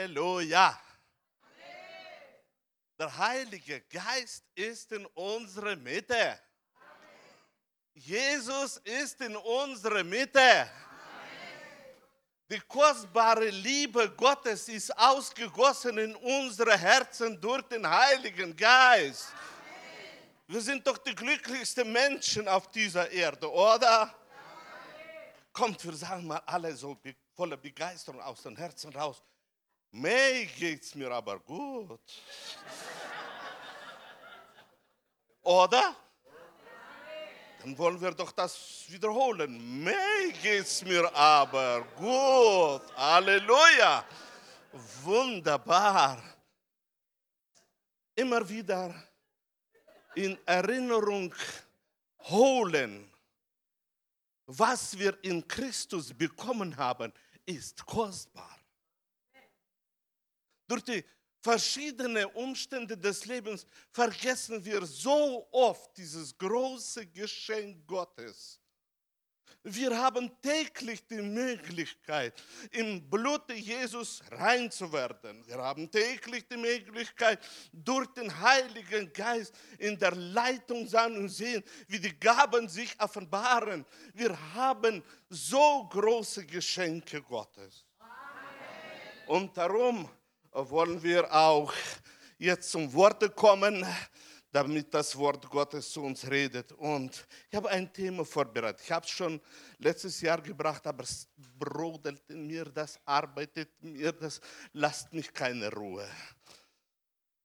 Halleluja. Der Heilige Geist ist in unserer Mitte. Jesus ist in unserer Mitte. Die kostbare Liebe Gottes ist ausgegossen in unsere Herzen durch den Heiligen Geist. Wir sind doch die glücklichsten Menschen auf dieser Erde, oder? Kommt, wir sagen mal alle so voller Begeisterung aus den Herzen raus. May geht's mir aber gut. Oder? Dann wollen wir doch das wiederholen. May geht's mir aber gut. Halleluja. Wunderbar. Immer wieder in Erinnerung holen, was wir in Christus bekommen haben, ist kostbar. Durch die verschiedenen Umstände des Lebens vergessen wir so oft dieses große Geschenk Gottes. Wir haben täglich die Möglichkeit, im Blute Jesus rein zu werden. Wir haben täglich die Möglichkeit, durch den Heiligen Geist in der Leitung sein und sehen, wie die Gaben sich offenbaren. Wir haben so große Geschenke Gottes. Und darum wollen wir auch jetzt zum Worte kommen, damit das Wort Gottes zu uns redet. Und ich habe ein Thema vorbereitet. Ich habe es schon letztes Jahr gebracht, aber es brodelt in mir, das arbeitet in mir, das lasst mich keine Ruhe.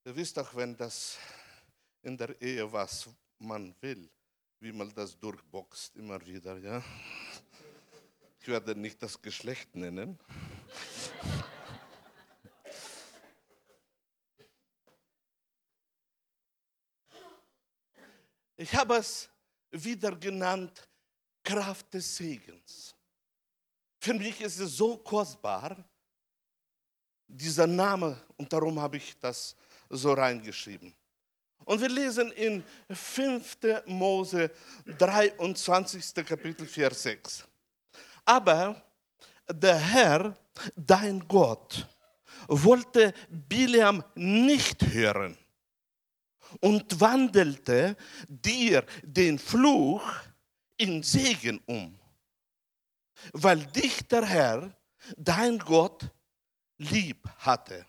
Ihr wisst doch, wenn das in der Ehe was man will, wie man das durchboxt immer wieder, ja. Ich werde nicht das Geschlecht nennen. Ich habe es wieder genannt, Kraft des Segens. Für mich ist es so kostbar, dieser Name, und darum habe ich das so reingeschrieben. Und wir lesen in 5. Mose 23. Kapitel 4, 6. Aber der Herr, dein Gott, wollte Bileam nicht hören und wandelte dir den Fluch in Segen um, weil dich der Herr, dein Gott, lieb hatte.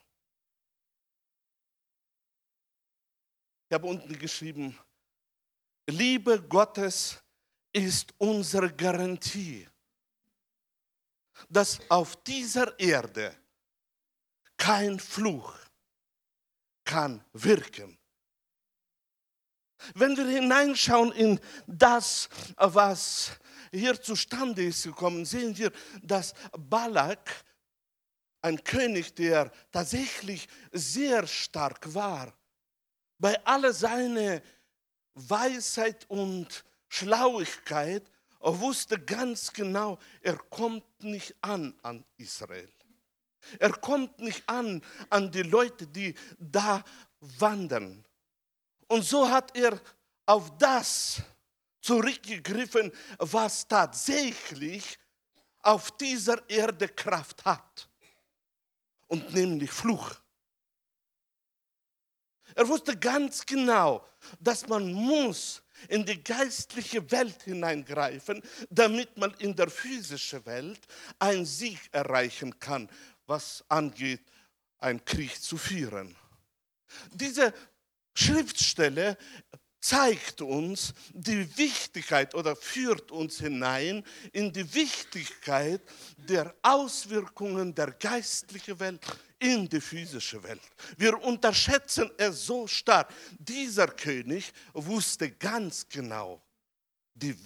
Ich habe unten geschrieben, Liebe Gottes ist unsere Garantie, dass auf dieser Erde kein Fluch kann wirken wenn wir hineinschauen in das, was hier zustande ist gekommen, sehen wir, dass Balak, ein König, der tatsächlich sehr stark war, bei aller seiner Weisheit und Schlauigkeit wusste ganz genau, er kommt nicht an an Israel. Er kommt nicht an an die Leute, die da wandern. Und so hat er auf das zurückgegriffen, was tatsächlich auf dieser Erde Kraft hat. Und nämlich Fluch. Er wusste ganz genau, dass man muss in die geistliche Welt hineingreifen, damit man in der physischen Welt einen Sieg erreichen kann, was angeht, einen Krieg zu führen. Diese Schriftstelle zeigt uns die Wichtigkeit oder führt uns hinein in die Wichtigkeit der Auswirkungen der geistlichen Welt in die physische Welt. Wir unterschätzen es so stark. Dieser König wusste ganz genau die,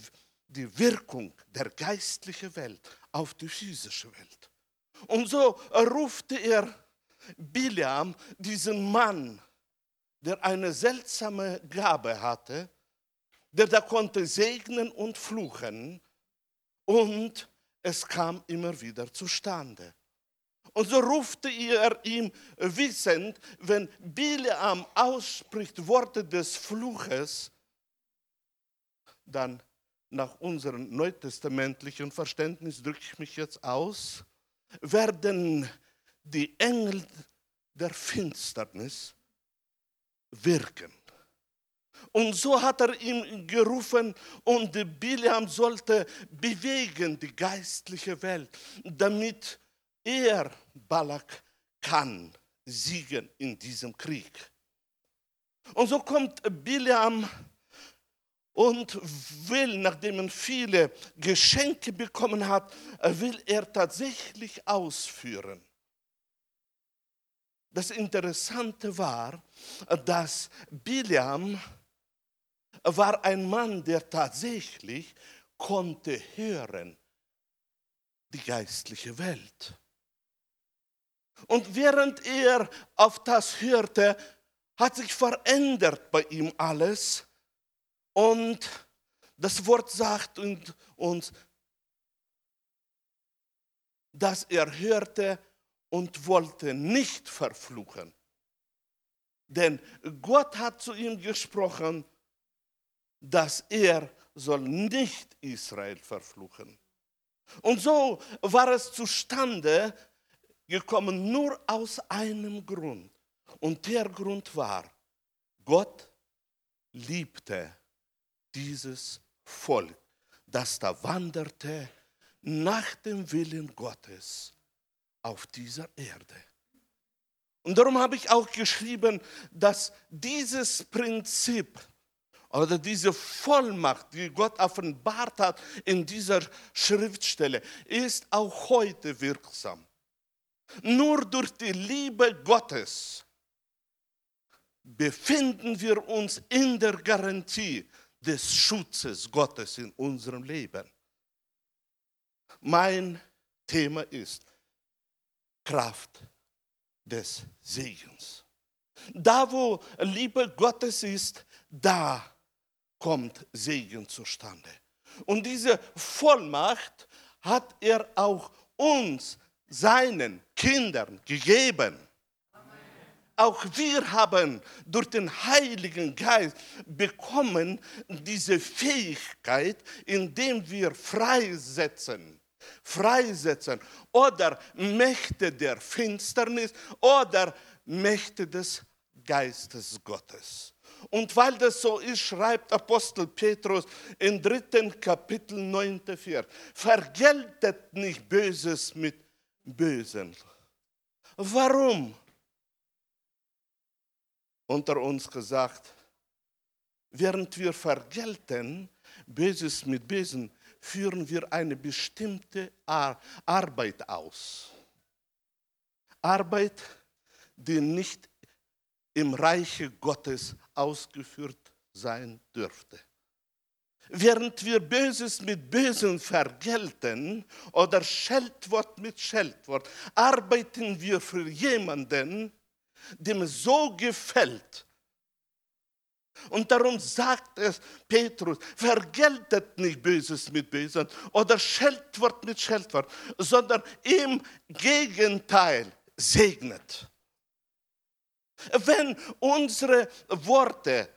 die Wirkung der geistlichen Welt auf die physische Welt. Und so rufte er Biliam, diesen Mann, der eine seltsame Gabe hatte, der da konnte segnen und fluchen und es kam immer wieder zustande. Und so rufte er ihm wissend, wenn Bileam ausspricht Worte des Fluches, dann nach unserem neutestamentlichen Verständnis drücke ich mich jetzt aus, werden die Engel der Finsternis wirken. Und so hat er ihm gerufen und Biliam sollte bewegen die geistliche Welt, damit er, Balak, kann siegen in diesem Krieg. Und so kommt Biliam und will, nachdem er viele Geschenke bekommen hat, will er tatsächlich ausführen. Das Interessante war, dass Biliam war ein Mann, der tatsächlich konnte hören, die geistliche Welt. Und während er auf das hörte, hat sich verändert bei ihm alles. Und das Wort sagt uns, dass er hörte und wollte nicht verfluchen. Denn Gott hat zu ihm gesprochen, dass er soll nicht Israel verfluchen. Und so war es zustande gekommen nur aus einem Grund. Und der Grund war, Gott liebte dieses Volk, das da wanderte nach dem Willen Gottes auf dieser Erde. Und darum habe ich auch geschrieben, dass dieses Prinzip oder diese Vollmacht, die Gott offenbart hat in dieser Schriftstelle, ist auch heute wirksam. Nur durch die Liebe Gottes befinden wir uns in der Garantie des Schutzes Gottes in unserem Leben. Mein Thema ist Kraft des Segens. Da, wo Liebe Gottes ist, da kommt Segen zustande. Und diese Vollmacht hat er auch uns, seinen Kindern, gegeben. Auch wir haben durch den Heiligen Geist bekommen diese Fähigkeit, indem wir freisetzen freisetzen oder Mächte der Finsternis oder Mächte des Geistes Gottes. Und weil das so ist, schreibt Apostel Petrus im dritten Kapitel 9. Vers, vergeltet nicht Böses mit Bösen. Warum? Unter uns gesagt, während wir vergelten, Böses mit Bösen, führen wir eine bestimmte Arbeit aus. Arbeit, die nicht im Reiche Gottes ausgeführt sein dürfte. Während wir Böses mit Bösen vergelten oder Scheldwort mit Scheldwort, arbeiten wir für jemanden, dem so gefällt, und darum sagt es Petrus, vergeltet nicht Böses mit Bösen oder Scheldwort mit Scheldwort, sondern im Gegenteil segnet. Wenn unsere Worte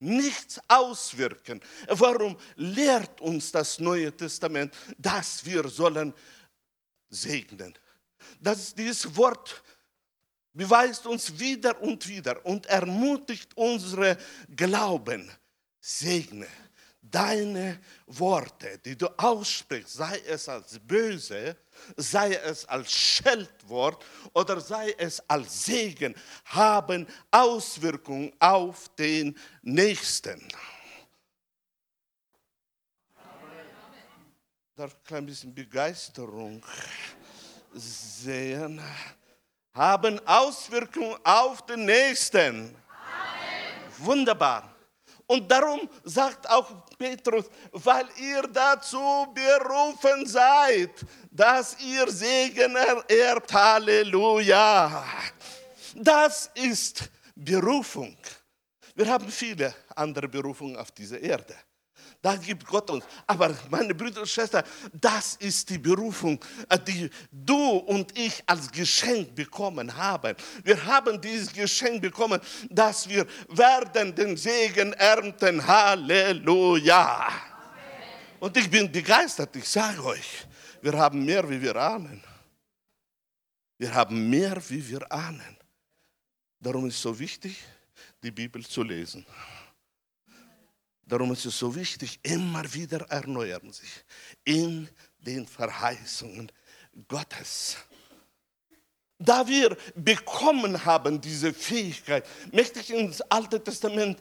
nichts auswirken, warum lehrt uns das Neue Testament, dass wir sollen segnen? Dass dieses Wort beweist uns wieder und wieder und ermutigt unsere Glauben. Segne deine Worte, die du aussprichst, sei es als böse, sei es als Scheldwort oder sei es als Segen, haben Auswirkungen auf den Nächsten. Darf ein klein bisschen Begeisterung sehen? Haben Auswirkungen auf den Nächsten. Amen. Wunderbar. Und darum sagt auch Petrus, weil ihr dazu berufen seid, dass ihr Segen ererbt. Halleluja. Das ist Berufung. Wir haben viele andere Berufungen auf dieser Erde. Da gibt Gott uns. Aber meine Brüder und Schwestern, das ist die Berufung, die du und ich als Geschenk bekommen haben. Wir haben dieses Geschenk bekommen, dass wir werden den Segen ernten. Halleluja. Und ich bin begeistert, ich sage euch, wir haben mehr, wie wir ahnen. Wir haben mehr, wie wir ahnen. Darum ist es so wichtig, die Bibel zu lesen. Darum ist es so wichtig, immer wieder erneuern sich in den Verheißungen Gottes. Da wir bekommen haben diese Fähigkeit, möchte ich ins Alte Testament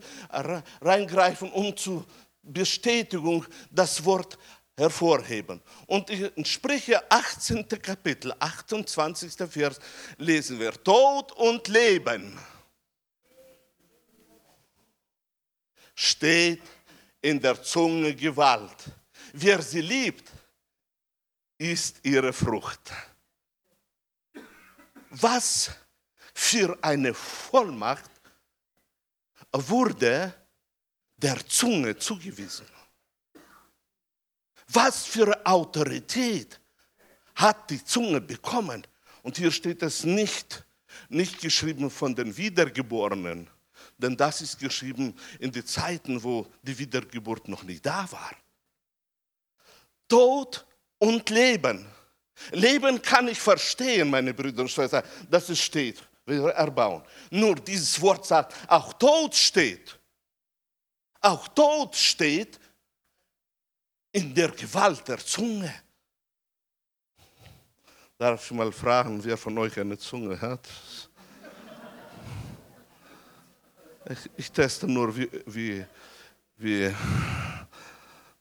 reingreifen, um zur Bestätigung das Wort hervorheben. Und in Sprüche 18. Kapitel, 28. Vers lesen wir, Tod und Leben steht in der Zunge Gewalt. Wer sie liebt, ist ihre Frucht. Was für eine Vollmacht wurde der Zunge zugewiesen? Was für Autorität hat die Zunge bekommen? Und hier steht es nicht, nicht geschrieben von den Wiedergeborenen, denn das ist geschrieben in den Zeiten, wo die Wiedergeburt noch nicht da war. Tod und Leben. Leben kann ich verstehen, meine Brüder und Schwestern, dass es steht, wir erbauen. Nur dieses Wort sagt, auch Tod steht. Auch Tod steht in der Gewalt der Zunge. Darf ich mal fragen, wer von euch eine Zunge hat? Ich, ich teste nur, wie, wie, wie,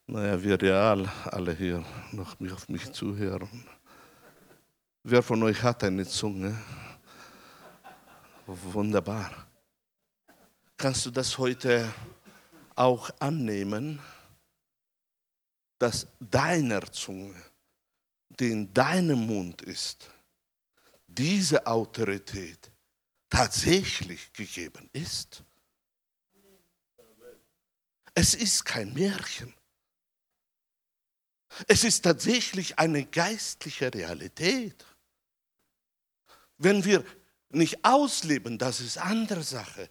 naja, wie real alle hier noch auf mich zuhören. Wer von euch hat eine Zunge? Wunderbar. Kannst du das heute auch annehmen? dass deiner Zunge, die in deinem Mund ist, diese Autorität tatsächlich gegeben ist. Es ist kein Märchen. Es ist tatsächlich eine geistliche Realität. Wenn wir nicht ausleben, das ist andere Sache.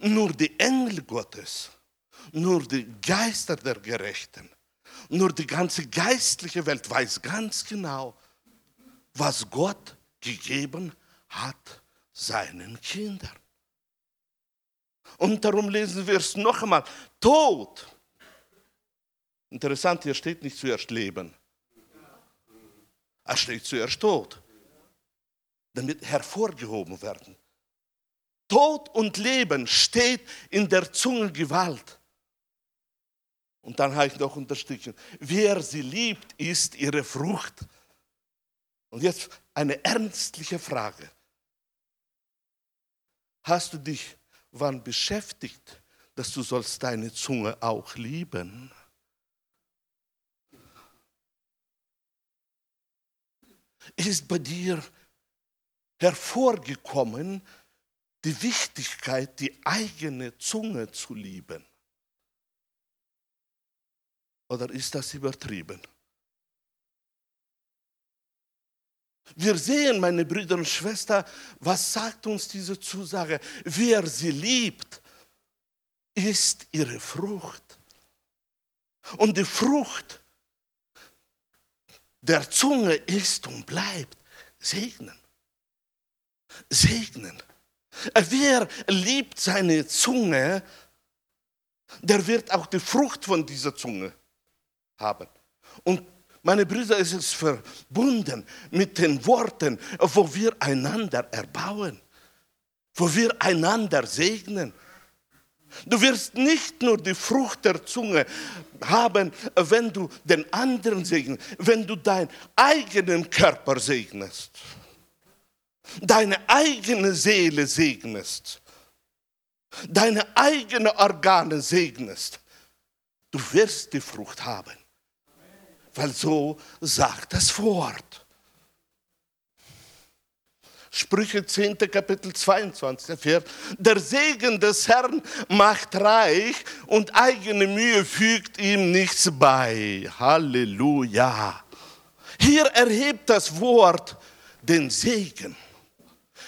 Nur die Engel Gottes, nur die Geister der Gerechten nur die ganze geistliche Welt weiß ganz genau, was Gott gegeben hat seinen Kindern. Und darum lesen wir es noch einmal. Tod. Interessant, hier steht nicht zuerst Leben. Es steht zuerst Tod. Damit hervorgehoben werden. Tod und Leben steht in der Zunge Gewalt. Und dann habe ich noch unterstrichen, wer sie liebt, ist ihre Frucht. Und jetzt eine ernstliche Frage. Hast du dich wann beschäftigt, dass du sollst deine Zunge auch lieben? Ist bei dir hervorgekommen die Wichtigkeit, die eigene Zunge zu lieben? Oder ist das übertrieben? Wir sehen, meine Brüder und Schwestern, was sagt uns diese Zusage? Wer sie liebt, ist ihre Frucht. Und die Frucht der Zunge ist und bleibt segnen. Segnen. Wer liebt seine Zunge, der wird auch die Frucht von dieser Zunge haben. Und meine Brüder, es ist verbunden mit den Worten, wo wir einander erbauen, wo wir einander segnen. Du wirst nicht nur die Frucht der Zunge haben, wenn du den anderen segnest, wenn du deinen eigenen Körper segnest, deine eigene Seele segnest, deine eigenen Organe segnest. Du wirst die Frucht haben weil so sagt das Wort. Sprüche 10. Kapitel 22, Vers. Der Segen des Herrn macht reich und eigene Mühe fügt ihm nichts bei. Halleluja. Hier erhebt das Wort den Segen.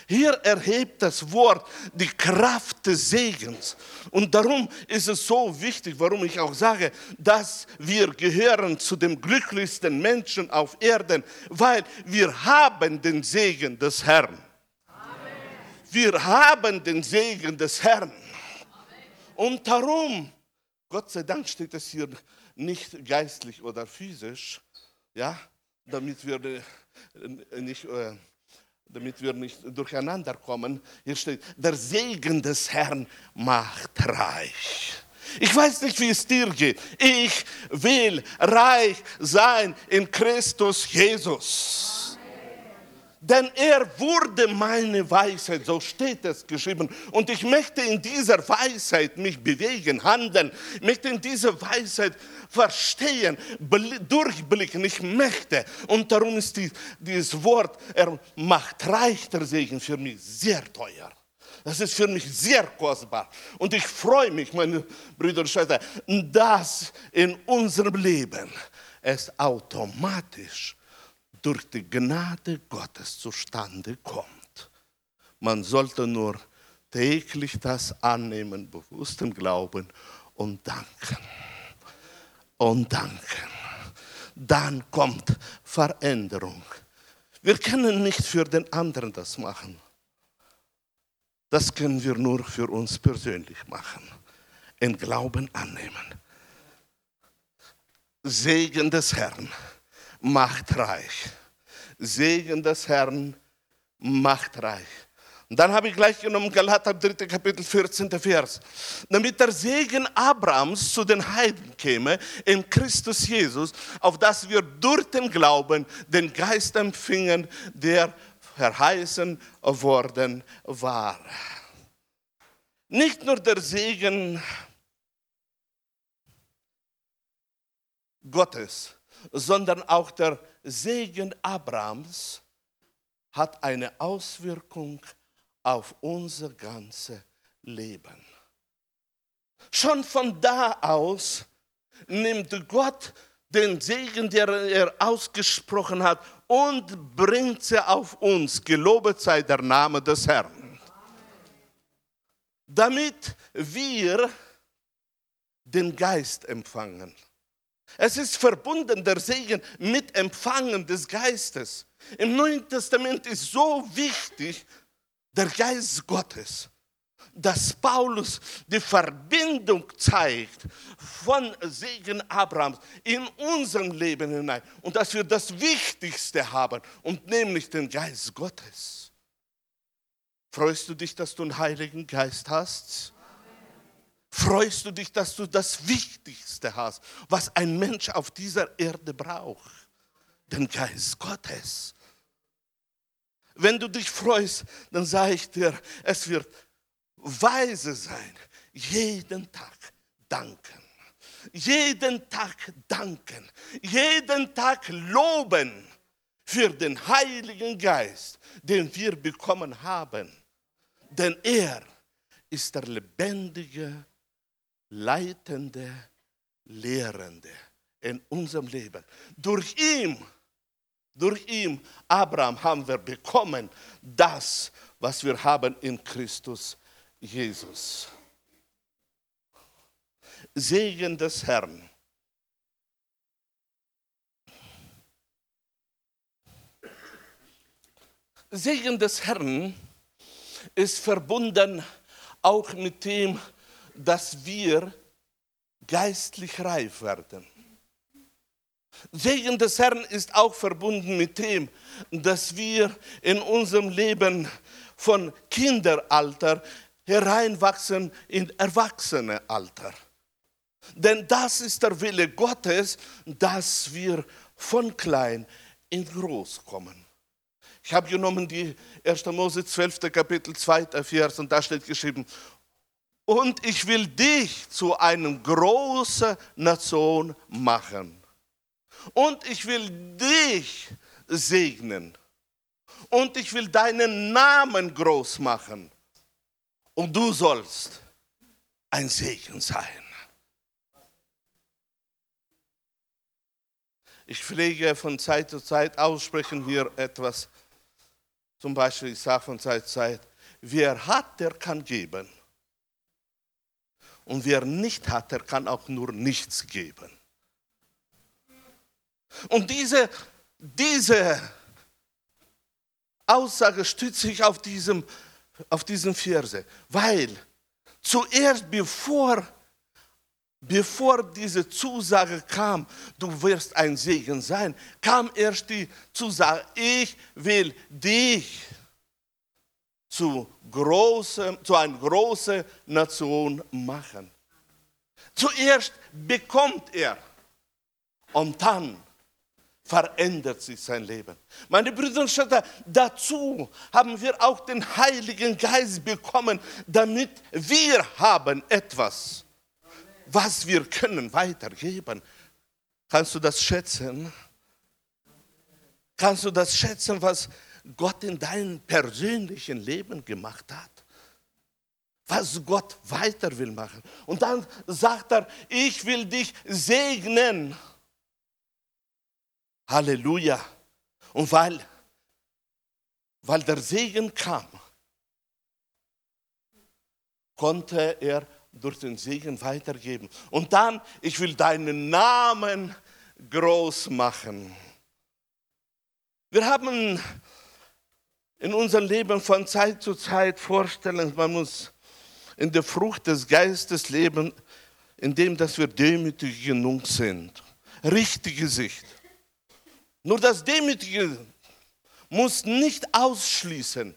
Hier erhebt das Wort die Kraft des Segens. Und darum ist es so wichtig, warum ich auch sage, dass wir gehören zu den glücklichsten Menschen auf Erden, weil wir haben den Segen des Herrn. Amen. Wir haben den Segen des Herrn. Amen. Und darum, Gott sei Dank steht es hier nicht geistlich oder physisch, ja, damit wir äh, nicht... Äh, damit wir nicht durcheinander kommen. Hier steht, der Segen des Herrn macht reich. Ich weiß nicht, wie es dir geht. Ich will reich sein in Christus Jesus denn er wurde meine Weisheit, so steht es geschrieben. Und ich möchte in dieser Weisheit mich bewegen, handeln, möchte in dieser Weisheit verstehen, durchblicken. Ich möchte. Und darum ist die, dieses Wort, er macht reich der Segen für mich sehr teuer. Das ist für mich sehr kostbar. Und ich freue mich, meine Brüder und Schwestern, dass in unserem Leben es automatisch durch die Gnade Gottes zustande kommt. Man sollte nur täglich das annehmen, bewusst im Glauben und danken. Und danken. Dann kommt Veränderung. Wir können nicht für den anderen das machen. Das können wir nur für uns persönlich machen. In Glauben annehmen. Segen des Herrn macht reich. Segen des Herrn macht reich. Und dann habe ich gleich genommen Galater 3. Kapitel 14. Vers. Damit der Segen Abrahams zu den Heiden käme in Christus Jesus, auf dass wir durch den Glauben den Geist empfingen, der verheißen worden war. Nicht nur der Segen Gottes, sondern auch der Segen Abrahams hat eine Auswirkung auf unser ganzes Leben. Schon von da aus nimmt Gott den Segen, den er ausgesprochen hat, und bringt sie auf uns. Gelobet sei der Name des Herrn. Damit wir den Geist empfangen. Es ist verbunden, der Segen, mit Empfangen des Geistes. Im Neuen Testament ist so wichtig der Geist Gottes, dass Paulus die Verbindung zeigt von Segen Abrahams in unserem Leben hinein und dass wir das Wichtigste haben und nämlich den Geist Gottes. Freust du dich, dass du einen Heiligen Geist hast? freust du dich, dass du das Wichtigste hast, was ein Mensch auf dieser Erde braucht, den Geist Gottes. Wenn du dich freust, dann sage ich dir, es wird weise sein, jeden Tag danken. Jeden Tag danken, jeden Tag loben für den Heiligen Geist, den wir bekommen haben. Denn er ist der lebendige leitende, lehrende in unserem Leben. Durch ihn, durch ihn, Abraham, haben wir bekommen das, was wir haben in Christus Jesus. Segen des Herrn. Segen des Herrn ist verbunden auch mit dem, dass wir geistlich reif werden. Segen des Herrn ist auch verbunden mit dem, dass wir in unserem Leben von Kinderalter hereinwachsen in Erwachsenealter. Denn das ist der Wille Gottes, dass wir von klein in groß kommen. Ich habe genommen die 1. Mose 12. Kapitel 2. Vers und da steht geschrieben, und ich will dich zu einer großen Nation machen. Und ich will dich segnen. Und ich will deinen Namen groß machen. Und du sollst ein Segen sein. Ich pflege von Zeit zu Zeit aussprechen hier etwas Zum Beispiel, ich sage von Zeit zu Zeit, wer hat, der kann geben. Und wer nicht hat, der kann auch nur nichts geben. Und diese, diese Aussage stützt sich auf diesem, auf diesem Verse, weil zuerst bevor, bevor diese Zusage kam, du wirst ein Segen sein, kam erst die Zusage, ich will dich zu, große, zu einer großen Nation machen. Zuerst bekommt er und dann verändert sich sein Leben. Meine Brüder und Schwestern, dazu haben wir auch den Heiligen Geist bekommen, damit wir haben etwas, was wir können weitergeben. Kannst du das schätzen? Kannst du das schätzen, was Gott in deinem persönlichen Leben gemacht hat? Was Gott weiter will machen. Und dann sagt er, ich will dich segnen. Halleluja. Und weil, weil der Segen kam, konnte er durch den Segen weitergeben. Und dann, ich will deinen Namen groß machen. Wir haben in unserem Leben von Zeit zu Zeit Vorstellungen, man muss in der Frucht des Geistes leben, indem dass wir demütig genug sind. Richtige Sicht. Nur das Demütige muss nicht ausschließen,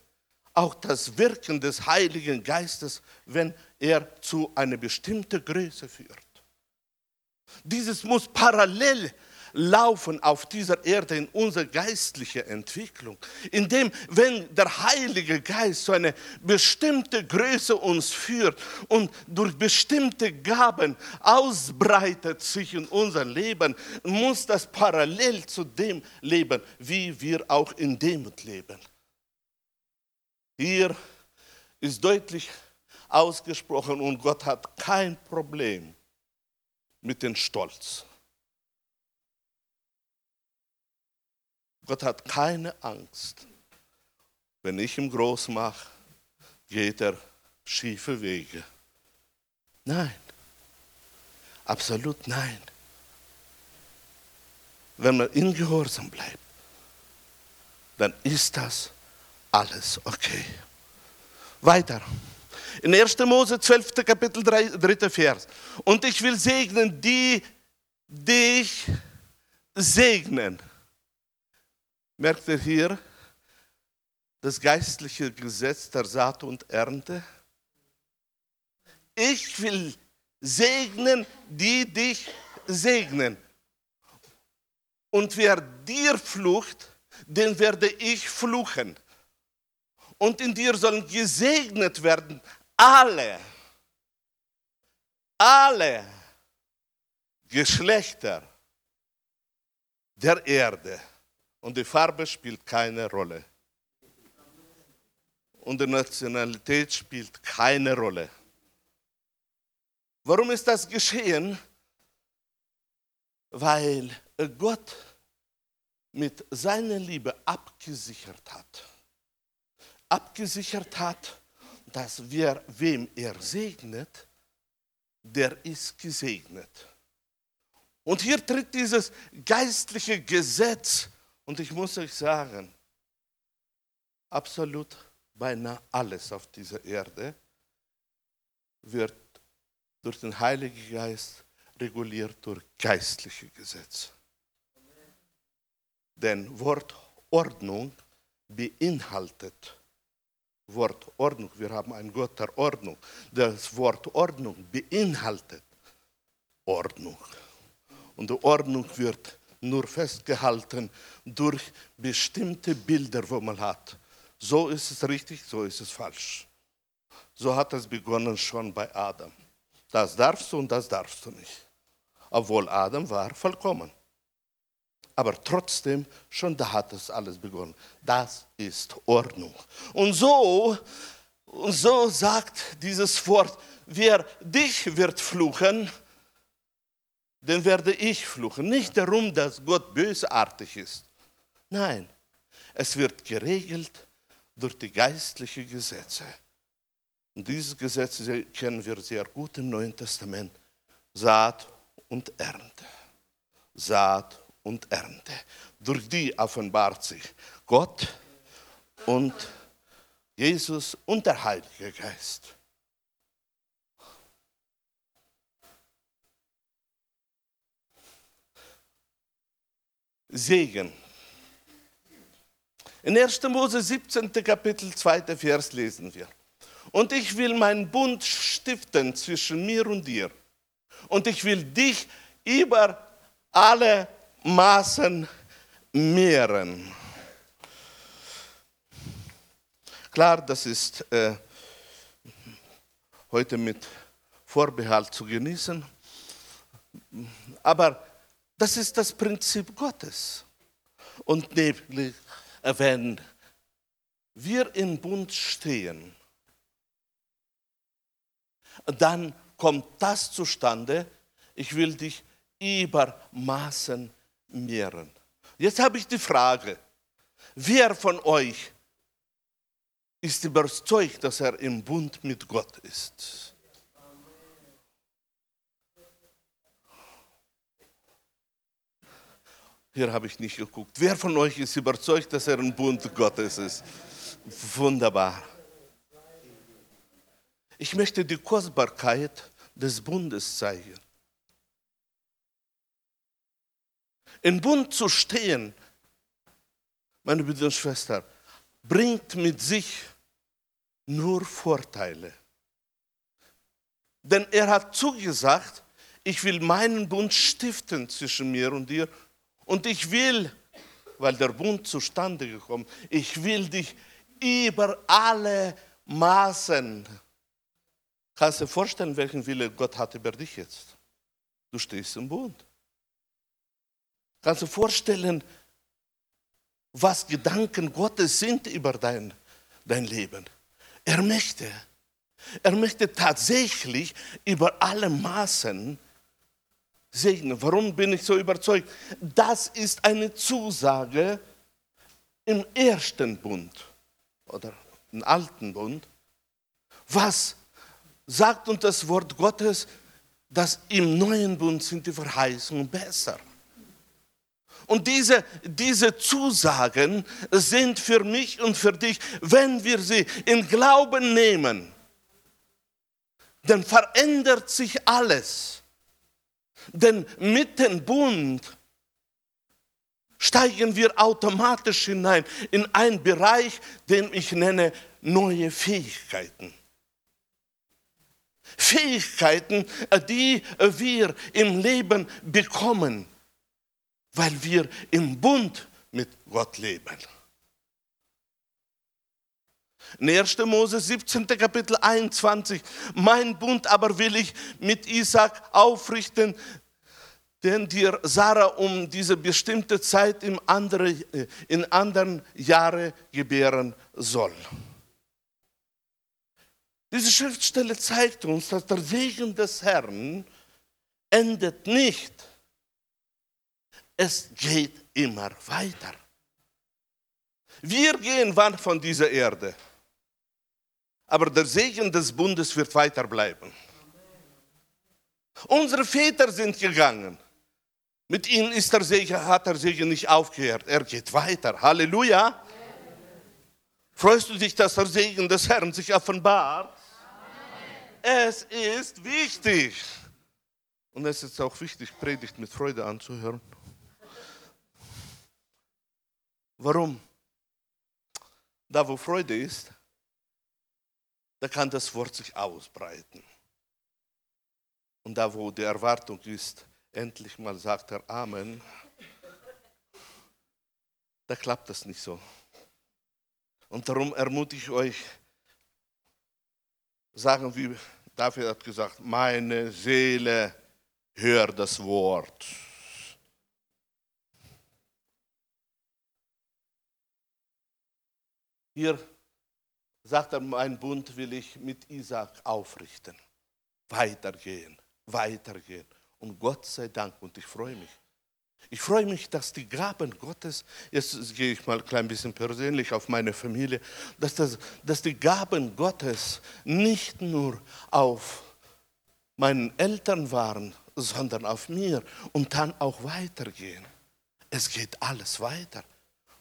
auch das Wirken des Heiligen Geistes, wenn er zu einer bestimmten Größe führt. Dieses muss parallel laufen auf dieser Erde in unserer geistlichen Entwicklung, indem, wenn der Heilige Geist so eine bestimmte Größe uns führt und durch bestimmte Gaben ausbreitet sich in unser Leben, muss das parallel zu dem leben, wie wir auch in Demut leben. Hier ist deutlich ausgesprochen und Gott hat kein Problem mit dem Stolz. Gott hat keine Angst. Wenn ich ihn groß mache, geht er schiefe Wege. Nein, absolut nein. Wenn man in Gehorsam bleibt, dann ist das alles okay. Weiter. In 1. Mose 12. Kapitel 3, 3. Vers. Und ich will segnen die, dich segnen. Merkt ihr hier das geistliche Gesetz der Saat und Ernte? Ich will segnen, die dich segnen. Und wer dir flucht, den werde ich fluchen. Und in dir sollen gesegnet werden alle, alle Geschlechter der Erde. Und die Farbe spielt keine Rolle. Und die Nationalität spielt keine Rolle. Warum ist das geschehen? Weil Gott mit seiner Liebe abgesichert hat. Abgesichert hat, dass wer wem er segnet, der ist gesegnet. Und hier tritt dieses geistliche Gesetz und ich muss euch sagen, absolut beinahe alles auf dieser Erde wird durch den Heiligen Geist reguliert durch geistliche Gesetze. Denn Wortordnung beinhaltet Wortordnung. Wir haben ein Gott der Ordnung. Das Wort Ordnung beinhaltet Ordnung. Und die Ordnung wird nur festgehalten durch bestimmte Bilder, wo man hat. So ist es richtig, so ist es falsch. So hat es begonnen schon bei Adam. Das darfst du und das darfst du nicht. Obwohl Adam war vollkommen. Aber trotzdem, schon da hat es alles begonnen. Das ist Ordnung. Und so, und so sagt dieses Wort, wer dich wird fluchen, den werde ich fluchen. Nicht darum, dass Gott bösartig ist. Nein, es wird geregelt, durch die geistlichen Gesetze. Und diese Gesetze kennen wir sehr gut im Neuen Testament. Saat und Ernte. Saat und Ernte. Durch die offenbart sich Gott und Jesus und der Heilige Geist. Segen. In 1. Mose 17. Kapitel 2. Vers lesen wir. Und ich will meinen Bund stiften zwischen mir und dir. Und ich will dich über alle Maßen mehren. Klar, das ist äh, heute mit Vorbehalt zu genießen, aber das ist das Prinzip Gottes. Und nämlich, wenn wir im Bund stehen, dann kommt das zustande, ich will dich über Maßen mehren. Jetzt habe ich die Frage, wer von euch ist überzeugt, dass er im Bund mit Gott ist? Hier habe ich nicht geguckt. Wer von euch ist überzeugt, dass er im Bund Gottes ist? Wunderbar. Ich möchte die Kostbarkeit des Bundes zeigen. Im Bund zu stehen, meine Brüder und Schwestern, bringt mit sich nur Vorteile. Denn er hat zugesagt, ich will meinen Bund stiften zwischen mir und dir und ich will, weil der Bund zustande gekommen, ich will dich über alle Maßen Kannst du dir vorstellen, welchen Wille Gott hat über dich jetzt? Du stehst im Bund. Kannst du dir vorstellen, was Gedanken Gottes sind über dein, dein Leben? Er möchte, er möchte tatsächlich über alle Maßen segnen. Warum bin ich so überzeugt? Das ist eine Zusage im ersten Bund oder im alten Bund, was sagt uns das Wort Gottes, dass im neuen Bund sind die Verheißungen besser. Und diese, diese Zusagen sind für mich und für dich, wenn wir sie in Glauben nehmen, dann verändert sich alles. Denn mit dem Bund steigen wir automatisch hinein in einen Bereich, den ich nenne neue Fähigkeiten. Fähigkeiten, äh, die wir im Leben bekommen, weil wir im Bund mit Gott leben. In 1. Mose 17. Kapitel 21. Mein Bund aber will ich mit Isaac aufrichten, den dir Sarah um diese bestimmte Zeit im andere, äh, in anderen Jahre gebären soll. Diese Schriftstelle zeigt uns, dass der Segen des Herrn endet nicht. Es geht immer weiter. Wir gehen wann von dieser Erde. Aber der Segen des Bundes wird weiterbleiben. Unsere Väter sind gegangen. Mit ihnen ist der Segen, hat der Segen nicht aufgehört. Er geht weiter. Halleluja. Freust du dich, dass der Segen des Herrn sich offenbart? Es ist wichtig. Und es ist auch wichtig, Predigt mit Freude anzuhören. Warum? Da, wo Freude ist, da kann das Wort sich ausbreiten. Und da, wo die Erwartung ist, endlich mal sagt er Amen, da klappt das nicht so. Und darum ermutige ich euch, sagen wie David hat gesagt, meine Seele hört das Wort. Hier sagt er, mein Bund will ich mit Isaac aufrichten. Weitergehen, weitergehen. Und Gott sei Dank, und ich freue mich, Ich freue mich, dass die Gaben Gottes, jetzt gehe ich mal ein klein bisschen persönlich auf meine Familie, dass, das, dass die Gaben Gottes nicht nur auf meinen Eltern waren, sondern auf mir und dann auch weitergehen. Es geht alles weiter.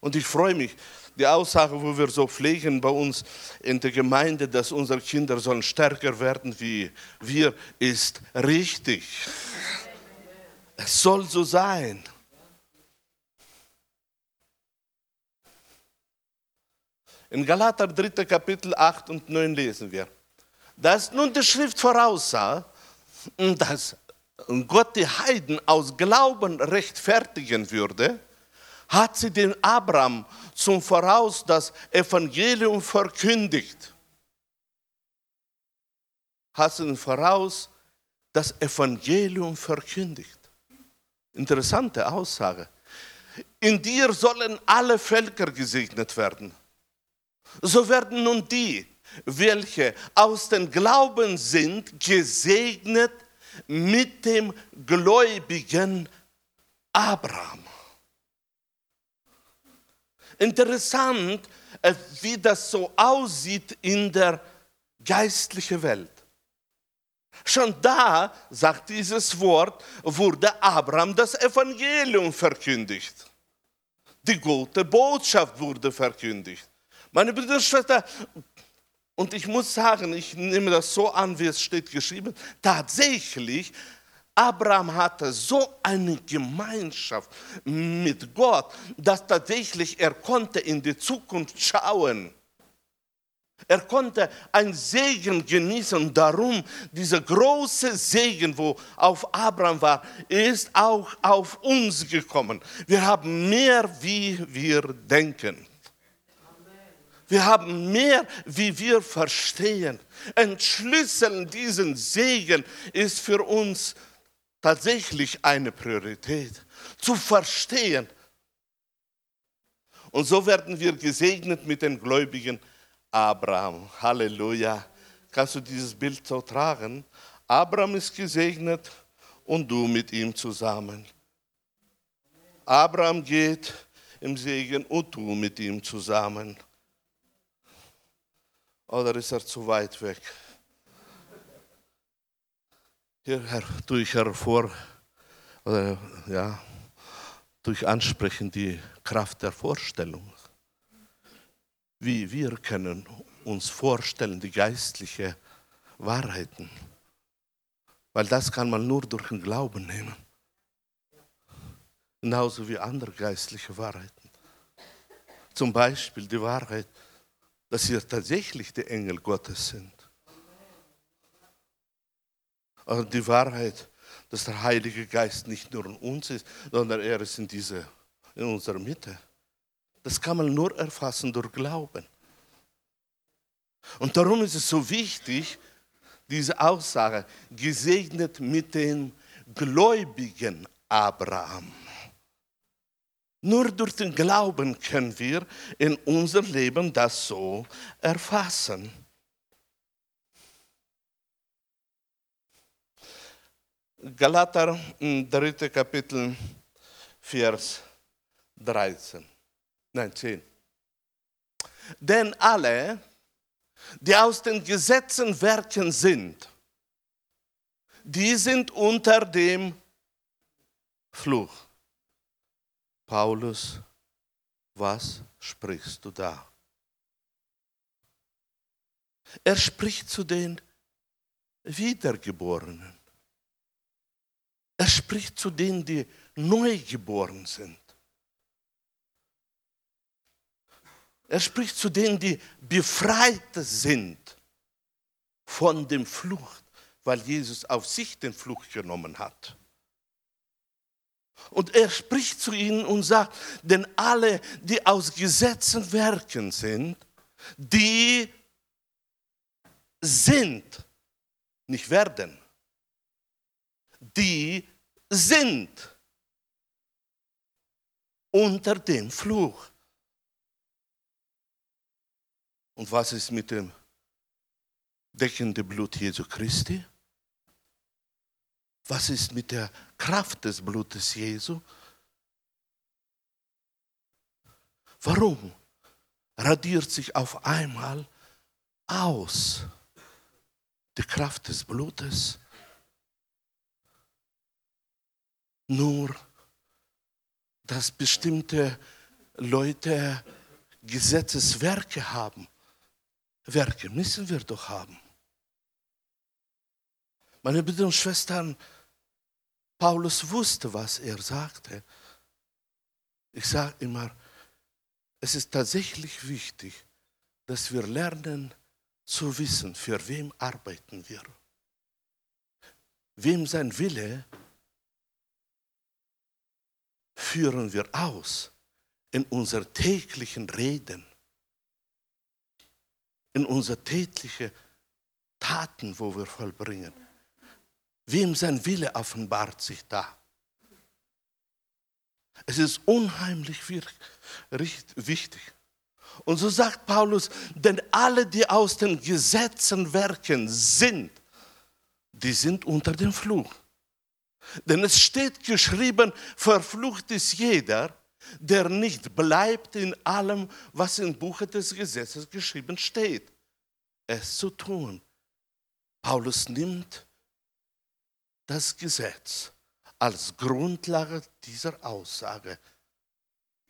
Und ich freue mich, die Aussage, wo wir so pflegen bei uns in der Gemeinde, dass unsere Kinder sollen stärker werden wie wir, ist richtig. Es soll so sein. In Galater 3. Kapitel 8 und 9 lesen wir, dass nun die Schrift voraussah, dass Gott die Heiden aus Glauben rechtfertigen würde, hat sie den Abraham zum Voraus das Evangelium verkündigt. Hat sie voraus das Evangelium verkündigt. Interessante Aussage. In dir sollen alle Völker gesegnet werden. So werden nun die, welche aus dem Glauben sind, gesegnet mit dem gläubigen Abraham. Interessant, äh, wie das so aussieht in der geistlichen Welt. Schon da, sagt dieses Wort, wurde Abraham das Evangelium verkündigt. Die gute Botschaft wurde verkündigt. Meine Brüder und Schwestern, und ich muss sagen, ich nehme das so an, wie es steht geschrieben, tatsächlich, Abraham hatte so eine Gemeinschaft mit Gott, dass tatsächlich er konnte in die Zukunft schauen. Er konnte ein Segen genießen. Darum, dieser große Segen, wo auf Abraham war, ist auch auf uns gekommen. Wir haben mehr, wie wir denken. Wir haben mehr, wie wir verstehen. Entschlüsseln diesen Segen ist für uns tatsächlich eine Priorität. Zu verstehen. Und so werden wir gesegnet mit den Gläubigen Abraham. Halleluja. Kannst du dieses Bild so tragen? Abraham ist gesegnet und du mit ihm zusammen. Abraham geht im Segen und du mit ihm zusammen. Oder ist er zu weit weg? Hier tue ich hervor, oder ja, durch Ansprechen die Kraft der Vorstellung. Wie wir können uns vorstellen, die geistlichen Wahrheiten. Weil das kann man nur durch den Glauben nehmen. Genauso wie andere geistliche Wahrheiten. Zum Beispiel die Wahrheit, dass wir tatsächlich die Engel Gottes sind. Und die Wahrheit, dass der Heilige Geist nicht nur in uns ist, sondern er ist in, diese, in unserer Mitte. Das kann man nur erfassen durch Glauben. Und darum ist es so wichtig, diese Aussage, gesegnet mit dem gläubigen Abraham. Nur durch den Glauben können wir in unser Leben das so erfassen. Galater, 3. Kapitel, Vers 13. Nein, 10. Denn alle, die aus den Gesetzen werken sind, die sind unter dem Fluch. Paulus, was sprichst du da? Er spricht zu den Wiedergeborenen. Er spricht zu denen, die neugeboren sind. Er spricht zu denen, die befreit sind von dem Flucht, weil Jesus auf sich den Fluch genommen hat. Und er spricht zu ihnen und sagt, denn alle, die aus Gesetzen werken sind, die sind, nicht werden, die sind unter dem Fluch. Und was ist mit dem deckenden Blut Jesu Christi? Was ist mit der Kraft des Blutes Jesu? Warum radiert sich auf einmal aus die Kraft des Blutes? Nur, dass bestimmte Leute Gesetzeswerke haben. Werke müssen wir doch haben. Meine Brüder und Schwestern, Paulus wusste, was er sagte. Ich sage immer, es ist tatsächlich wichtig, dass wir lernen zu wissen, für wem arbeiten wir. Wem sein Wille führen wir aus in unser täglichen Reden, in unsere täglichen Taten, wo wir vollbringen. Wem sein Wille offenbart sich da. Es ist unheimlich wichtig. Und so sagt Paulus, denn alle, die aus den Gesetzen werken, sind, die sind unter dem Fluch. Denn es steht geschrieben, verflucht ist jeder, der nicht bleibt in allem, was im Buche des Gesetzes geschrieben steht, es zu tun. Paulus nimmt das Gesetz als Grundlage dieser Aussage.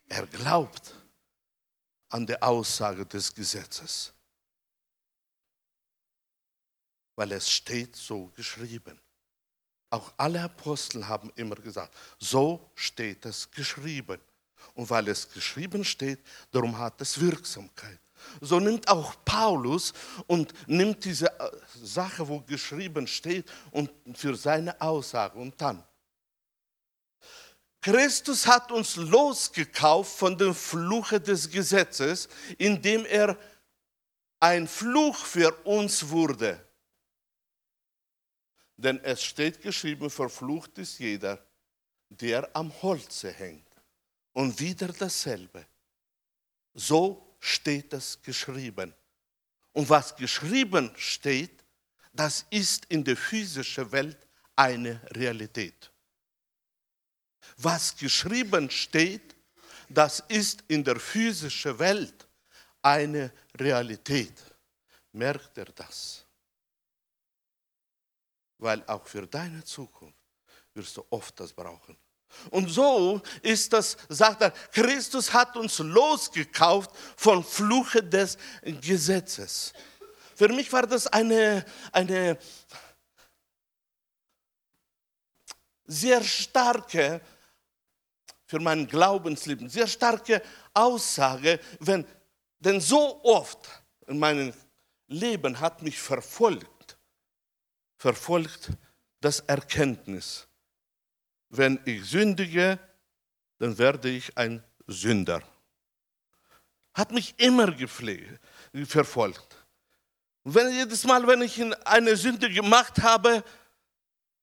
Er glaubt an die Aussage des Gesetzes, weil es steht so geschrieben. Auch alle Apostel haben immer gesagt, so steht es geschrieben. Und weil es geschrieben steht, darum hat es Wirksamkeit. So nimmt auch Paulus und nimmt diese äh, Sache, wo geschrieben steht, und für seine Aussage. Und dann, Christus hat uns losgekauft von dem Fluche des Gesetzes, indem er ein Fluch für uns wurde. Denn es steht geschrieben, verflucht ist jeder, der am Holze hängt. Und wieder dasselbe. So steht es geschrieben. Und was geschrieben steht, das ist in der physischen Welt eine Realität. Was geschrieben steht, das ist in der physischen Welt eine Realität. Merkt er das? Weil auch für deine Zukunft wirst du oft das brauchen. Und so ist das, sagt er, Christus hat uns losgekauft von Fluche des Gesetzes. Für mich war das eine, eine sehr starke, für mein Glaubensleben, sehr starke Aussage, wenn, denn so oft in meinem Leben hat mich verfolgt, verfolgt das Erkenntnis wenn ich sündige, dann werde ich ein Sünder. Hat mich immer gepflegt, verfolgt. Wenn, jedes Mal, wenn ich eine Sünde gemacht habe,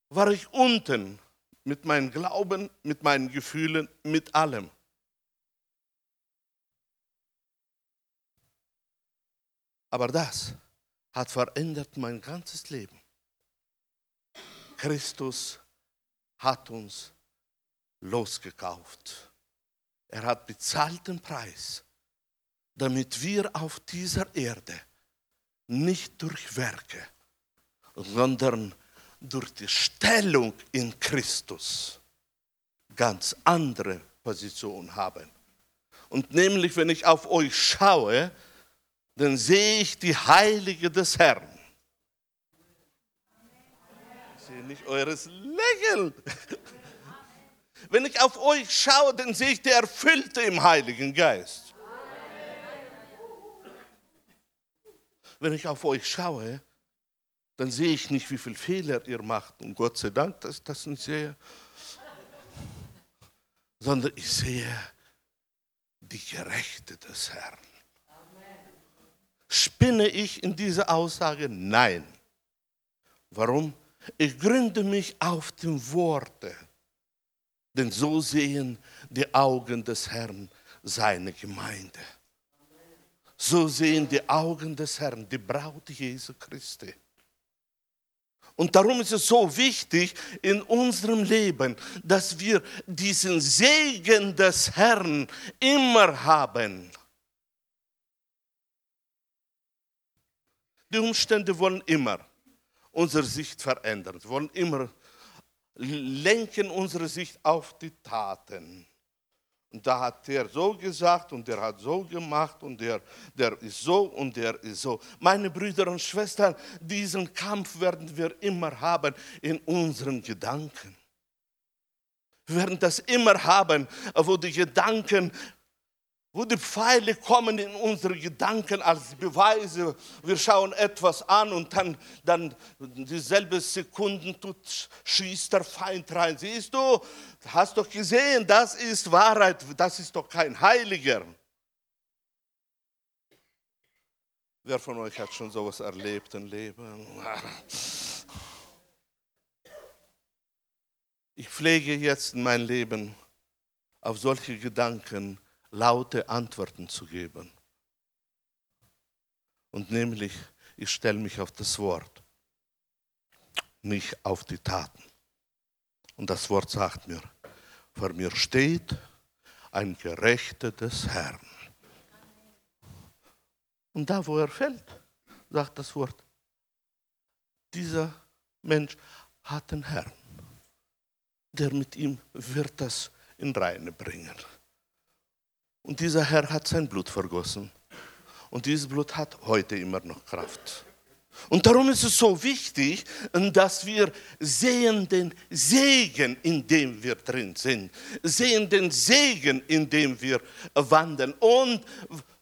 war ich unten mit meinem Glauben, mit meinen Gefühlen, mit allem. Aber das hat verändert mein ganzes Leben. Christus hat uns losgekauft. Er hat bezahlten Preis, damit wir auf dieser Erde nicht durch Werke, sondern durch die Stellung in Christus ganz andere Position haben. Und nämlich, wenn ich auf euch schaue, dann sehe ich die Heilige des Herrn sehe nicht eures Lächeln. Wenn ich auf euch schaue, dann sehe ich die Erfüllte im Heiligen Geist. Wenn ich auf euch schaue, dann sehe ich nicht, wie viele Fehler ihr macht. Und Gott sei Dank, dass ich das nicht sehe. Sondern ich sehe die Gerechte des Herrn. Spinne ich in diese Aussage? Nein. Warum? Ich gründe mich auf den Worte, denn so sehen die Augen des Herrn seine Gemeinde. So sehen die Augen des Herrn die Braut Jesu Christi. Und darum ist es so wichtig in unserem Leben, dass wir diesen Segen des Herrn immer haben. Die Umstände wollen immer unsere Sicht verändern, wollen immer lenken unsere Sicht auf die Taten. Und da hat der so gesagt und der hat so gemacht und der, der ist so und der ist so. Meine Brüder und Schwestern, diesen Kampf werden wir immer haben in unseren Gedanken. Wir werden das immer haben, wo die Gedanken wo die Pfeile kommen in unsere Gedanken als Beweise. Wir schauen etwas an und dann, dann dieselbe Sekunden tut, schießt der Feind rein. Siehst du, hast doch gesehen, das ist Wahrheit, das ist doch kein Heiliger. Wer von euch hat schon sowas erlebt im Leben? Ich pflege jetzt in mein Leben auf solche Gedanken laute Antworten zu geben. Und nämlich, ich stelle mich auf das Wort, nicht auf die Taten. Und das Wort sagt mir, vor mir steht ein Gerechter des Herrn. Und da, wo er fällt, sagt das Wort, dieser Mensch hat einen Herrn, der mit ihm wird das in Reine bringen. Und dieser Herr hat sein Blut vergossen. Und dieses Blut hat heute immer noch Kraft. Und darum ist es so wichtig, dass wir sehen den Segen, in dem wir drin sind. Sehen den Segen, in dem wir wandeln. Und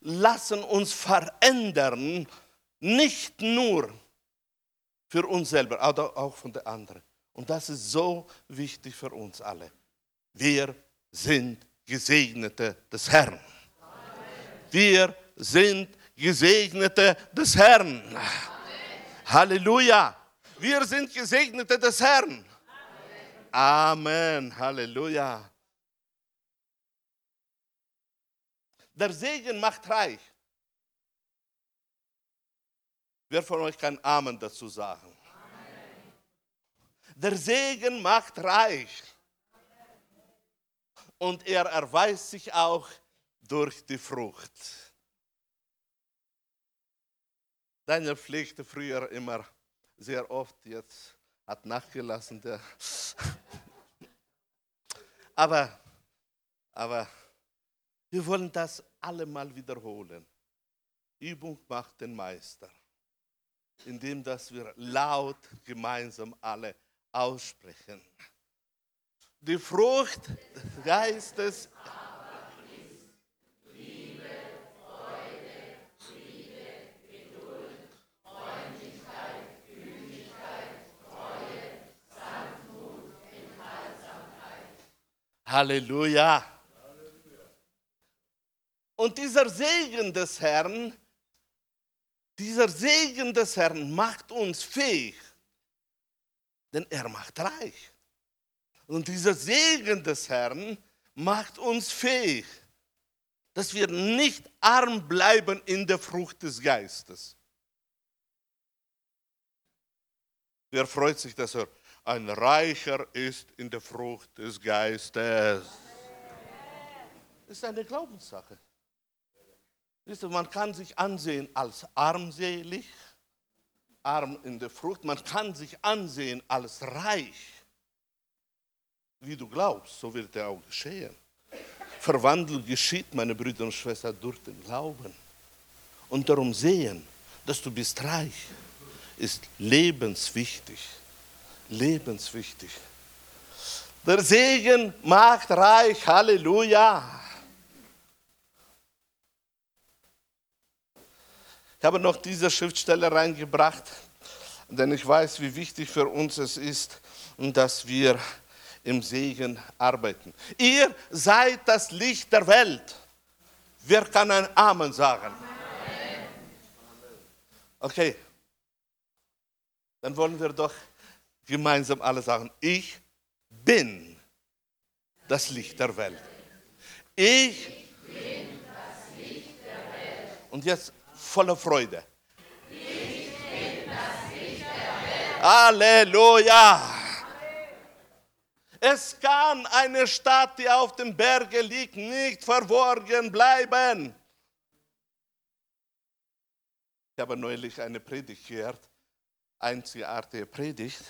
lassen uns verändern, nicht nur für uns selber, aber auch von den anderen. Und das ist so wichtig für uns alle. Wir sind Gesegnete des Herrn. Wir sind Gesegnete des Herrn. Halleluja. Wir sind Gesegnete des Herrn. Amen. Halleluja. Der Segen macht reich. Wer von euch kann Amen dazu sagen? Der Segen macht reich und er erweist sich auch durch die Frucht. Daniel pflegte früher immer sehr oft, jetzt hat nachgelassen. Der aber, aber wir wollen das alle mal wiederholen. Übung macht den Meister, indem dass wir laut gemeinsam alle aussprechen die Frucht des Geistes. Halleluja. Und dieser Segen des Herrn, dieser Segen des Herrn macht uns fähig, denn er macht reich. Und dieser Segen des Herrn macht uns fähig, dass wir nicht arm bleiben in der Frucht des Geistes. Wer freut sich, dass er ein Reicher ist in der Frucht des Geistes? Das ist eine Glaubenssache. Man kann sich ansehen als armselig, arm in der Frucht. Man kann sich ansehen als reich wie du glaubst, so wird er auch geschehen. Verwandlung geschieht, meine Brüder und Schwestern, durch den Glauben. Und darum sehen, dass du bist reich, ist lebenswichtig. Lebenswichtig. Der Segen macht reich, Halleluja. Ich habe noch diese Schriftstelle reingebracht, denn ich weiß, wie wichtig für uns es ist, dass wir im Segen arbeiten. Ihr seid das Licht der Welt. Wer kann ein Amen sagen? Okay, dann wollen wir doch gemeinsam alle sagen, ich bin das Licht der Welt. Ich bin das Licht der Welt. Und jetzt voller Freude. Ich bin das Licht der Welt. Halleluja. Es kann eine Stadt, die auf dem Berge liegt, nicht verborgen bleiben. Ich habe neulich eine Predigt gehört, einzigartige Predigt.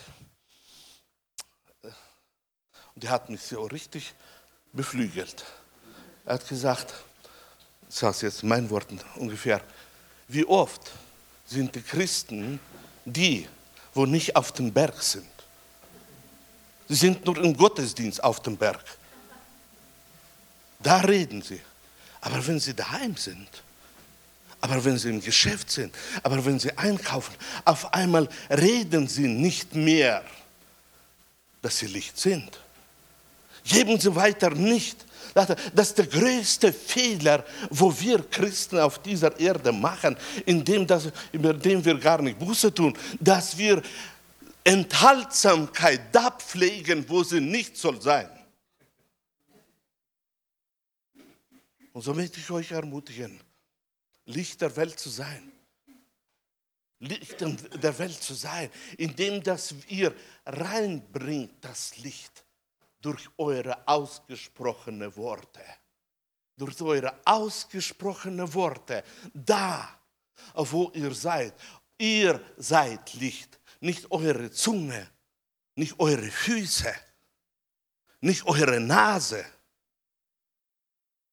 Und die hat mich so richtig beflügelt. Er hat gesagt, ich sage es jetzt in meinen Worten ungefähr, wie oft sind die Christen die, wo nicht auf dem Berg sind. Sie sind nur im Gottesdienst auf dem Berg. Da reden sie. Aber wenn sie daheim sind, aber wenn sie im Geschäft sind, aber wenn sie einkaufen, auf einmal reden sie nicht mehr, dass sie Licht sind. Geben sie weiter nicht. Das ist der größte Fehler, wo wir Christen auf dieser Erde machen, indem, das, indem wir gar nicht Buße tun, dass wir Enthaltsamkeit da pflegen, wo sie nicht soll sein. Und so möchte ich euch ermutigen, Licht der Welt zu sein. Licht der Welt zu sein, indem dass ihr reinbringt das Licht durch eure ausgesprochene Worte. Durch eure ausgesprochene Worte. Da, wo ihr seid. Ihr seid Licht nicht eure Zunge, nicht eure Füße, nicht eure Nase,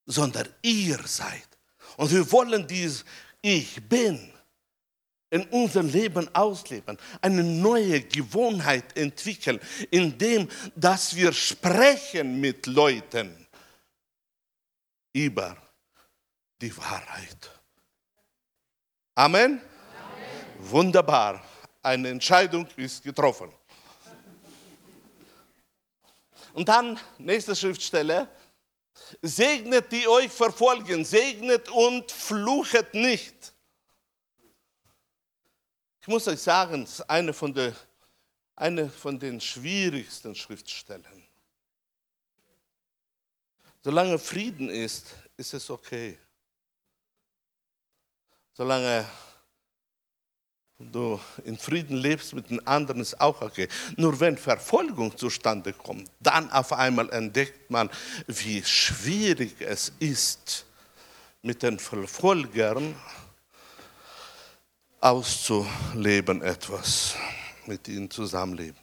sondern ihr seid. Und wir wollen dieses Ich bin in unserem Leben ausleben, eine neue Gewohnheit entwickeln, indem dass wir sprechen mit Leuten über die Wahrheit. Amen. Amen. Wunderbar eine Entscheidung ist getroffen. Und dann, nächste Schriftstelle, segnet die euch verfolgen, segnet und fluchet nicht. Ich muss euch sagen, es ist eine von, der, eine von den schwierigsten Schriftstellen. Solange Frieden ist, ist es okay. Solange du in Frieden lebst mit den anderen, ist auch okay. Nur wenn Verfolgung zustande kommt, dann auf einmal entdeckt man, wie schwierig es ist, mit den Verfolgern auszuleben etwas, mit ihnen zusammenleben.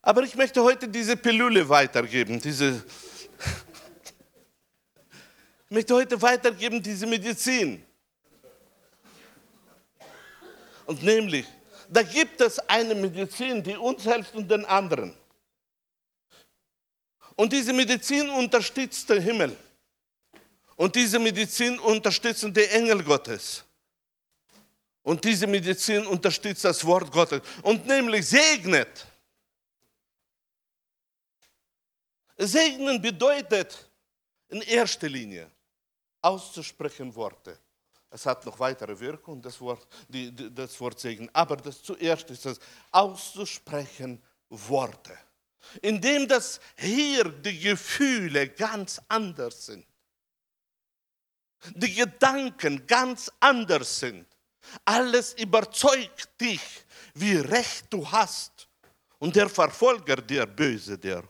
Aber ich möchte heute diese Pillule weitergeben, diese ich möchte heute weitergeben diese Medizin. Und nämlich, da gibt es eine Medizin, die uns hilft und den anderen. Und diese Medizin unterstützt den Himmel. Und diese Medizin unterstützt die Engel Gottes. Und diese Medizin unterstützt das Wort Gottes. Und nämlich segnet. Segnen bedeutet in erster Linie auszusprechen Worte. Es hat noch weitere Wirkung, das Wort, die, das Wort Segen. Aber das zuerst ist es auszusprechen Worte. Indem das hier die Gefühle ganz anders sind. Die Gedanken ganz anders sind. Alles überzeugt dich, wie recht du hast. Und der Verfolger, der Böse, der.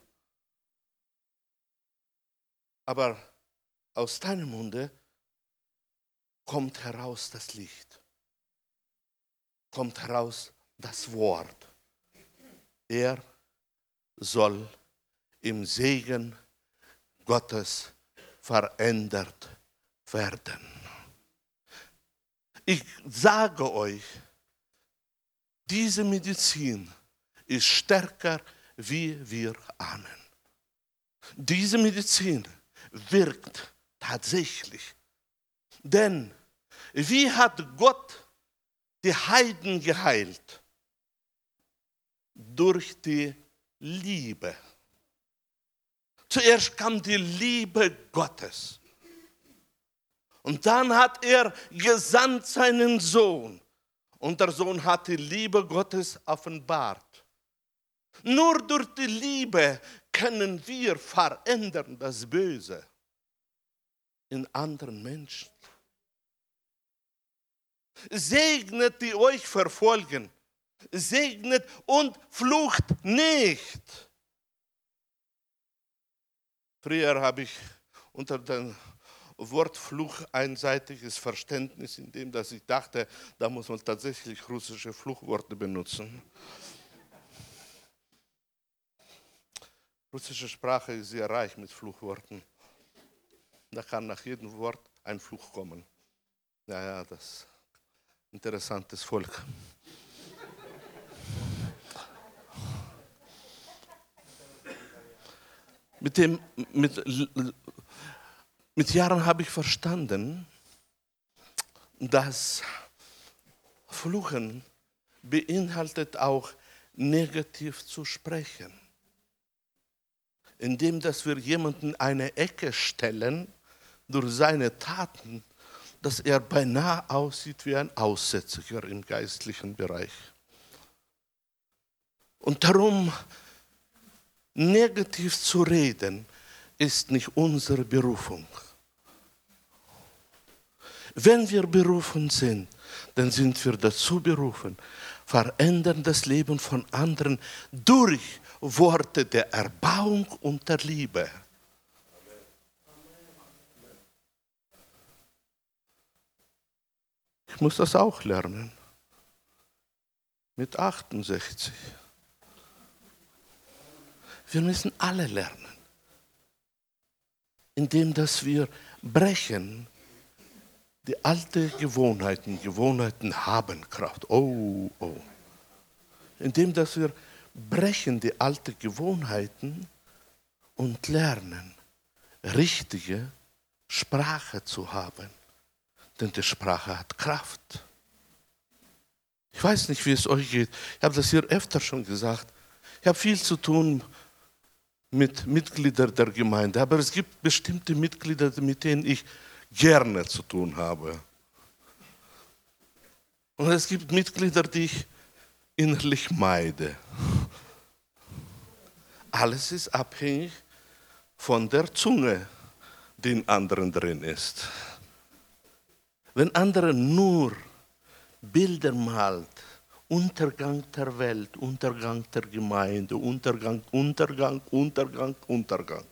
Aber aus deinem Munde kommt heraus das Licht, kommt heraus das Wort. Er soll im Segen Gottes verändert werden. Ich sage euch, diese Medizin ist stärker, wie wir ahnen. Diese Medizin wirkt tatsächlich. Denn wie hat Gott die Heiden geheilt? Durch die Liebe. Zuerst kam die Liebe Gottes. Und dann hat er gesandt seinen Sohn. Und der Sohn hat die Liebe Gottes offenbart. Nur durch die Liebe können wir verändern das Böse in anderen Menschen. Segnet, die euch verfolgen. Segnet und flucht nicht. Früher habe ich unter dem Wort Fluch einseitiges Verständnis, in dem dass ich dachte, da muss man tatsächlich russische Fluchworte benutzen. Russische Sprache ist sehr reich mit Fluchworten. Da kann nach jedem Wort ein Fluch kommen. Ja, ja, das interessantes Volk. Mit, dem, mit, mit Jahren habe ich verstanden, dass Fluchen beinhaltet auch negativ zu sprechen. Indem dass wir jemanden eine Ecke stellen durch seine Taten, dass er beinahe aussieht wie ein Aussätziger im geistlichen Bereich. Und darum negativ zu reden, ist nicht unsere Berufung. Wenn wir berufen sind, dann sind wir dazu berufen, verändern das Leben von anderen durch Worte der Erbauung und der Liebe. Ich muss das auch lernen. Mit 68. Wir müssen alle lernen, indem dass wir brechen die alten Gewohnheiten. Gewohnheiten haben Kraft. Oh, oh. Indem dass wir brechen die alten Gewohnheiten und lernen, richtige Sprache zu haben. Denn die Sprache hat Kraft. Ich weiß nicht, wie es euch geht. Ich habe das hier öfter schon gesagt. Ich habe viel zu tun mit Mitgliedern der Gemeinde, aber es gibt bestimmte Mitglieder, mit denen ich gerne zu tun habe. Und es gibt Mitglieder, die ich innerlich meide. Alles ist abhängig von der Zunge, die in anderen drin ist. Wenn andere nur Bilder malt, Untergang der Welt, Untergang der Gemeinde, Untergang, Untergang, Untergang, Untergang.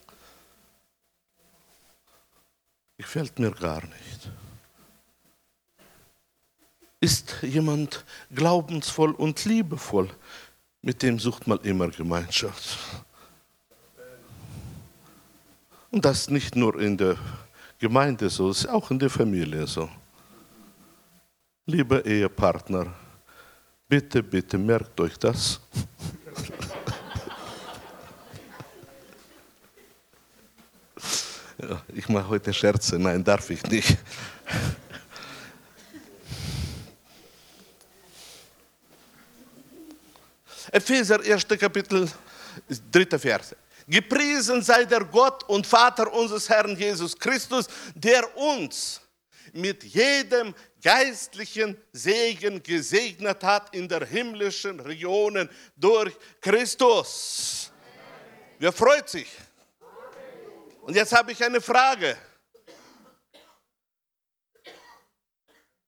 Gefällt mir gar nicht. Ist jemand glaubensvoll und liebevoll, mit dem sucht man immer Gemeinschaft. Und das nicht nur in der Gemeinde so, ist auch in der Familie so. Lieber Ehepartner, bitte, bitte merkt euch das. Ich mache heute Scherze, nein, darf ich nicht. Epheser, 1. Kapitel, 3. Vers. Gepriesen sei der Gott und Vater unseres Herrn Jesus Christus, der uns mit jedem geistlichen Segen gesegnet hat in der himmlischen Regionen durch Christus. Wer freut sich? Und jetzt habe ich eine Frage.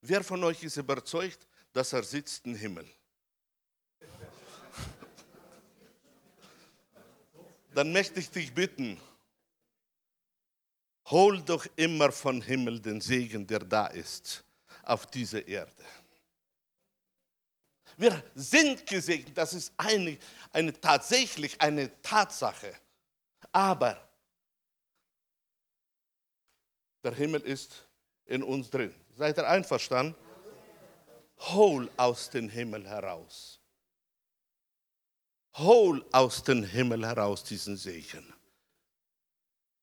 Wer von euch ist überzeugt, dass er sitzt im Himmel? Dann möchte ich dich bitten, hol doch immer von Himmel den Segen, der da ist, auf dieser Erde. Wir sind gesegnet, das ist eine, eine tatsächlich eine Tatsache. Aber der Himmel ist in uns drin. Seid ihr einverstanden? Hol aus dem Himmel heraus. Hol aus dem Himmel heraus diesen Segen.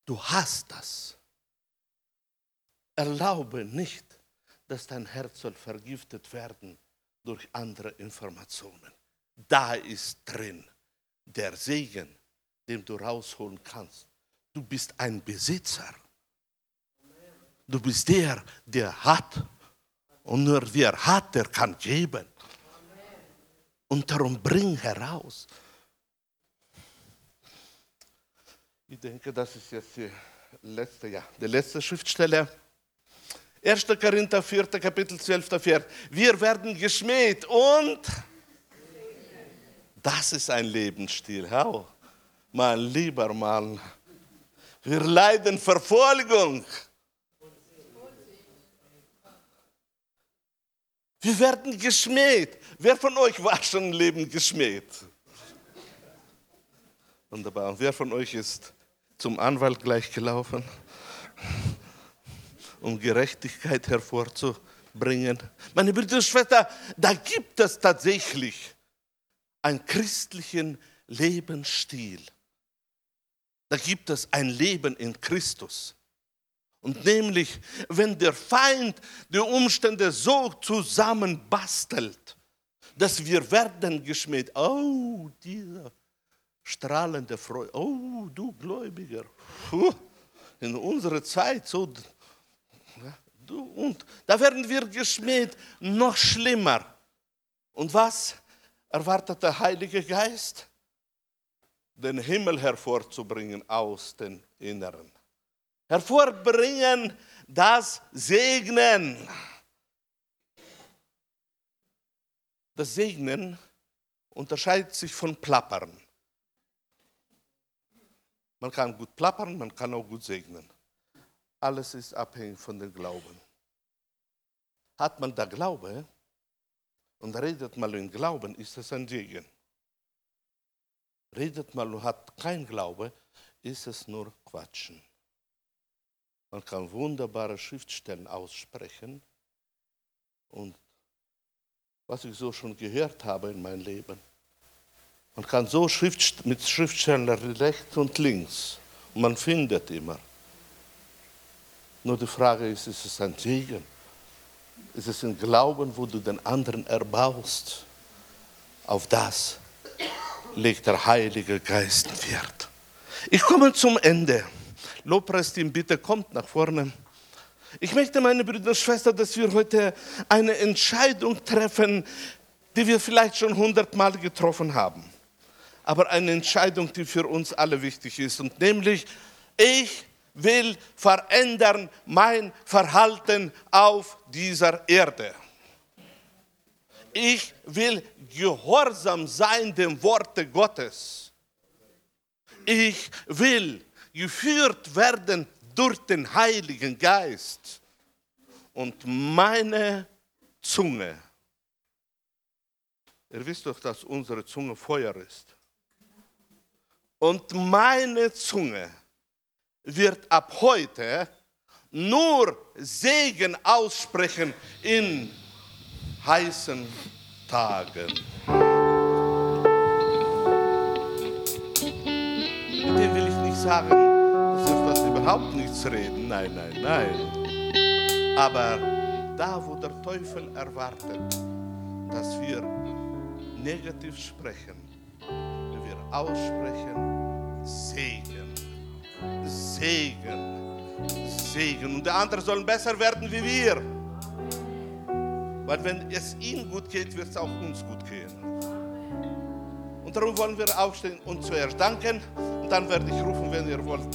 Du hast das. Erlaube nicht, dass dein Herz soll vergiftet werden durch andere Informationen. Da ist drin der Segen, den du rausholen kannst. Du bist ein Besitzer. Du bist der, der hat. Und nur wer hat, der kann geben. Und darum bring heraus. Ich denke, das ist jetzt die letzte, ja, die letzte Schriftstelle. 1. Korinther 4. Kapitel 12. Vers. Wir werden geschmäht und das ist ein Lebensstil. Hau, mein lieber Mann. Wir leiden Verfolgung. Wir werden geschmäht. Wer von euch war schon im Leben geschmäht? Wunderbar. Und wer von euch ist zum Anwalt gleich gelaufen, um Gerechtigkeit hervorzubringen? Meine Brüder und Schwestern, da gibt es tatsächlich einen christlichen Lebensstil. Da gibt es ein Leben in Christus. Und nämlich, wenn der Feind die Umstände so zusammenbastelt, dass wir werden geschmäht, oh, dieser strahlende Freude, oh, du Gläubiger, in unserer Zeit so, du, und da werden wir geschmäht, noch schlimmer. Und was erwartet der Heilige Geist? Den Himmel hervorzubringen aus den Inneren hervorbringen das Segnen. Das Segnen unterscheidet sich von Plappern. Man kann gut plappern, man kann auch gut segnen. Alles ist abhängig von dem Glauben. Hat man da Glaube und redet mal in Glauben, ist es ein Segen. Redet mal und hat kein Glaube, ist es nur Quatschen. Man kann wunderbare Schriftstellen aussprechen. Und was ich so schon gehört habe in meinem Leben, man kann so Schrift, mit Schriftstellen rechts und links und man findet immer. Nur die Frage ist, ist es ein Segen? Ist es ein Glauben, wo du den anderen erbaust? Auf das legt der Heilige Geist Wert. Ich komme zum Ende. Lobpreisteam, bitte kommt nach vorne. Ich möchte, meine Brüder und Schwestern, dass wir heute eine Entscheidung treffen, die wir vielleicht schon hundertmal getroffen haben. Aber eine Entscheidung, die für uns alle wichtig ist. Und nämlich, ich will verändern mein Verhalten auf dieser Erde. Ich will gehorsam sein dem Worte Gottes. Ich will geführt werden durch den Heiligen Geist. Und meine Zunge, ihr wisst doch, dass unsere Zunge Feuer ist. Und meine Zunge wird ab heute nur Segen aussprechen in heißen Tagen. sagen, dass wir das überhaupt nichts reden. Nein, nein, nein. Aber da, wo der Teufel erwartet, dass wir negativ sprechen, aussprechen Segen, Segen, Segen. Und die anderen sollen besser werden wie wir. Weil wenn es ihnen gut geht, wird es auch uns gut gehen. Und darum wollen wir aufstehen und zuerst danken. Und dann werde ich rufen, wenn ihr wollt.